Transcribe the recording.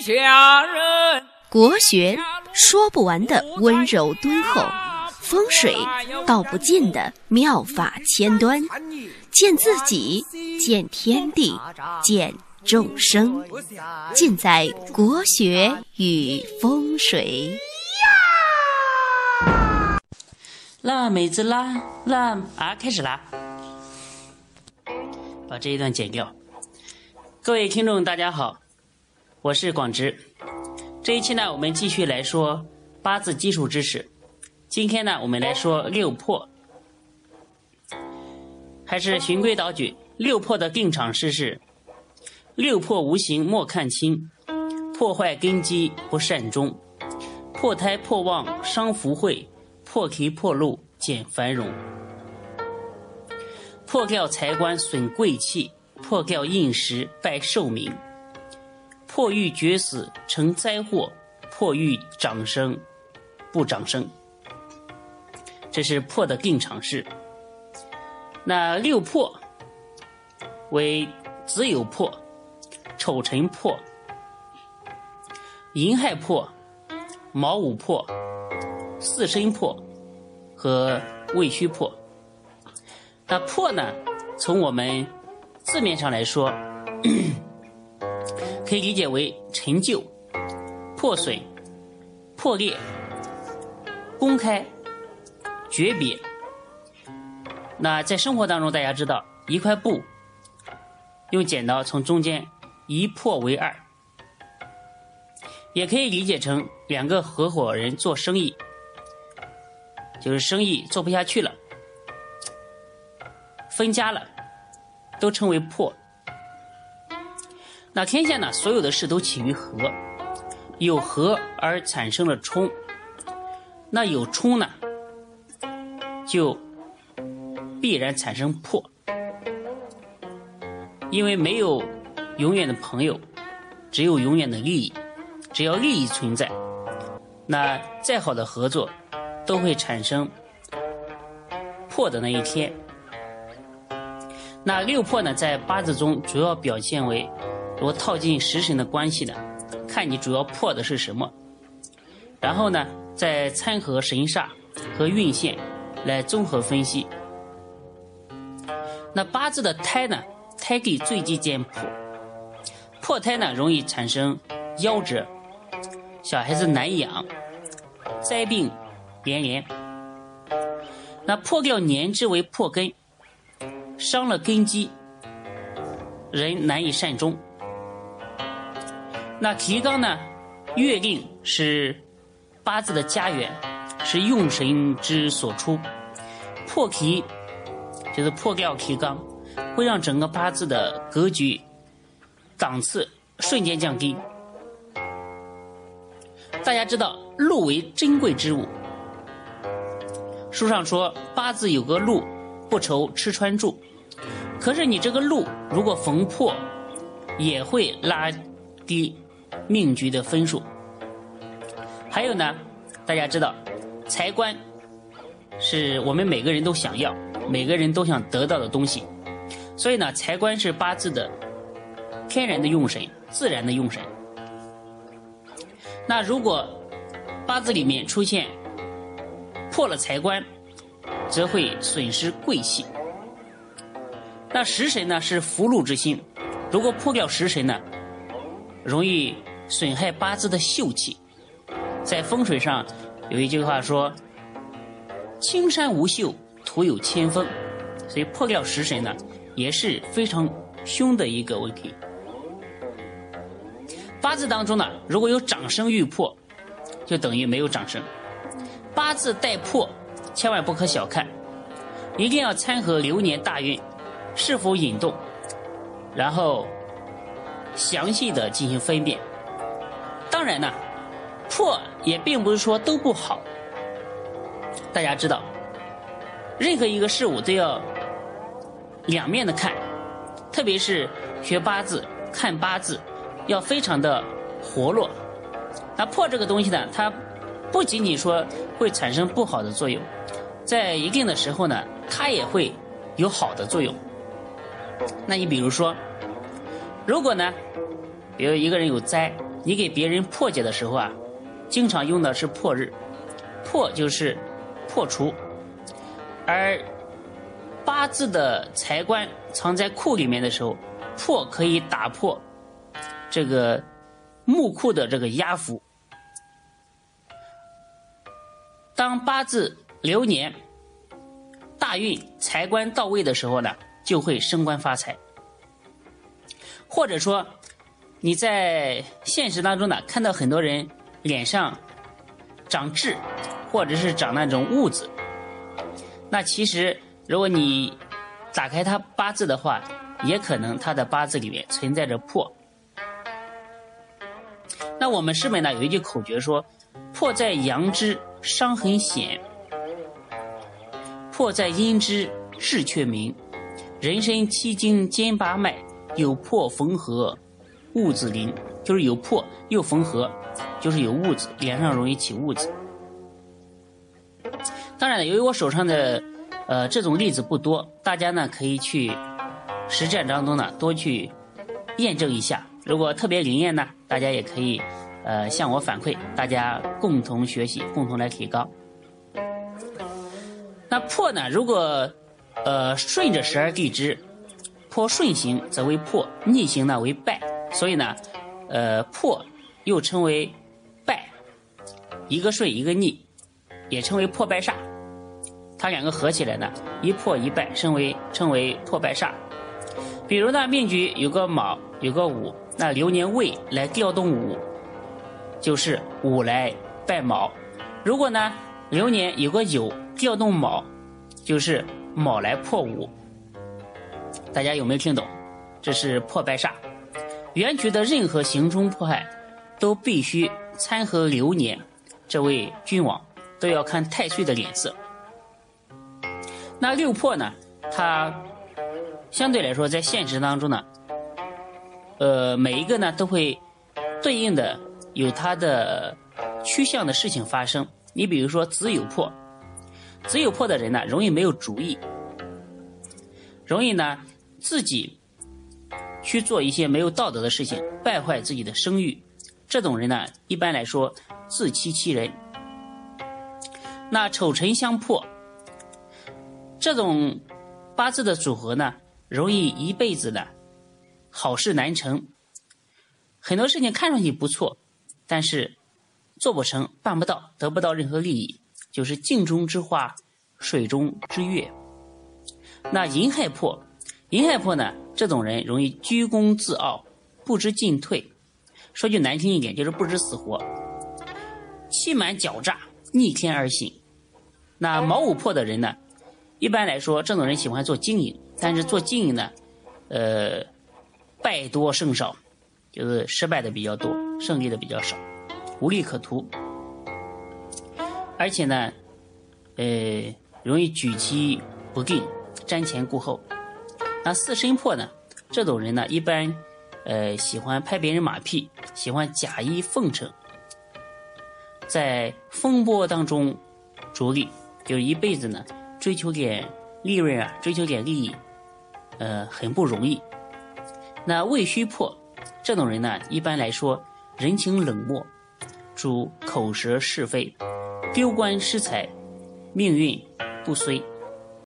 下人。国学说不完的温柔敦厚，风水道不尽的妙法千端，见自己，见天地，见众生，尽在国学与风水。那妹子啦，那啊，开始啦，把这一段剪掉。各位听众，大家好，我是广直。这一期呢，我们继续来说八字基础知识。今天呢，我们来说六破，还是循规蹈矩。六破的定场诗是：六破无形莫看轻，破坏根基不善终，破胎破旺伤福慧，破题破禄减繁荣，破掉财官损贵气，破掉应时败寿命。破欲绝死成灾祸，破欲长生不长生，这是破的定场式。那六破为子酉破、丑辰破、寅亥破、卯午破、巳申破和未戌破。那破呢，从我们字面上来说。可以理解为陈旧、破损、破裂、公开、诀别。那在生活当中，大家知道，一块布用剪刀从中间一破为二，也可以理解成两个合伙人做生意，就是生意做不下去了，分家了，都称为破。那天下呢，所有的事都起于和，有和而产生了冲，那有冲呢，就必然产生破，因为没有永远的朋友，只有永远的利益，只要利益存在，那再好的合作都会产生破的那一天。那六破呢，在八字中主要表现为。如果套进食神的关系呢，看你主要破的是什么，然后呢，再参合神煞和运线来综合分析。那八字的胎呢，胎地最忌见破，破胎呢容易产生夭折，小孩子难养，灾病连连。那破掉年支为破根，伤了根基，人难以善终。那提纲呢？月令是八字的家园，是用神之所出。破题就是破掉提纲，会让整个八字的格局、档次瞬间降低。大家知道，禄为珍贵之物。书上说，八字有个禄，不愁吃穿住。可是你这个禄如果逢破，也会拉低。命局的分数，还有呢，大家知道，财官是我们每个人都想要、每个人都想得到的东西，所以呢，财官是八字的天然的用神、自然的用神。那如果八字里面出现破了财官，则会损失贵气。那食神呢是福禄之星，如果破掉食神呢，容易。损害八字的秀气，在风水上有一句话说：“青山无秀，徒有千峰。”所以破掉食神呢，也是非常凶的一个问题。八字当中呢，如果有长生欲破，就等于没有长生。八字带破，千万不可小看，一定要参合流年大运是否引动，然后详细的进行分辨。当然呢，破也并不是说都不好。大家知道，任何一个事物都要两面的看，特别是学八字、看八字，要非常的活络。那破这个东西呢，它不仅仅说会产生不好的作用，在一定的时候呢，它也会有好的作用。那你比如说，如果呢，比如一个人有灾。你给别人破解的时候啊，经常用的是破日，破就是破除，而八字的财官藏在库里面的时候，破可以打破这个木库的这个压服。当八字流年大运财官到位的时候呢，就会升官发财。或者说，你在现实当中呢，看到很多人脸上长痣，或者是长那种痦子，那其实如果你打开他八字的话，也可能他的八字里面存在着破。那我们师门呢有一句口诀说：“破在阳之，伤很险；破在阴之，志却明。人生七经兼八脉。”有破缝合，痦子灵，就是有破又缝合，就是有痦子，脸上容易起痦子。当然了，由于我手上的呃这种例子不多，大家呢可以去实战当中呢多去验证一下。如果特别灵验呢，大家也可以呃向我反馈，大家共同学习，共同来提高。那破呢，如果呃顺着十二地支。破顺行则为破，逆行呢为败，所以呢，呃，破又称为败，一个顺一个逆，也称为破败煞。它两个合起来呢，一破一败，称为称为破败煞。比如呢，命局有个卯，有个午，那流年未来调动午，就是午来败卯；如果呢，流年有个酉调动卯，就是卯来破午。大家有没有听懂？这是破败煞。原局的任何行冲迫害，都必须参合流年，这位君王都要看太岁的脸色。那六破呢？它相对来说在现实当中呢，呃，每一个呢都会对应的有它的趋向的事情发生。你比如说子有破，子有破的人呢，容易没有主意，容易呢。自己去做一些没有道德的事情，败坏自己的声誉，这种人呢，一般来说自欺欺人。那丑辰相破，这种八字的组合呢，容易一辈子呢好事难成，很多事情看上去不错，但是做不成、办不到、得不到任何利益，就是镜中之花，水中之月。那寅亥破。林亥破呢，这种人容易居功自傲，不知进退。说句难听一点，就是不知死活，欺瞒狡诈，逆天而行。那卯午破的人呢，一般来说，这种人喜欢做经营，但是做经营呢，呃，败多胜少，就是失败的比较多，胜利的比较少，无利可图。而且呢，呃，容易举棋不定，瞻前顾后。那四身破呢？这种人呢，一般，呃，喜欢拍别人马屁，喜欢假意奉承，在风波当中着力，就一辈子呢，追求点利润啊，追求点利益，呃，很不容易。那未虚破，这种人呢，一般来说，人情冷漠，主口舌是非，丢官失财，命运不遂。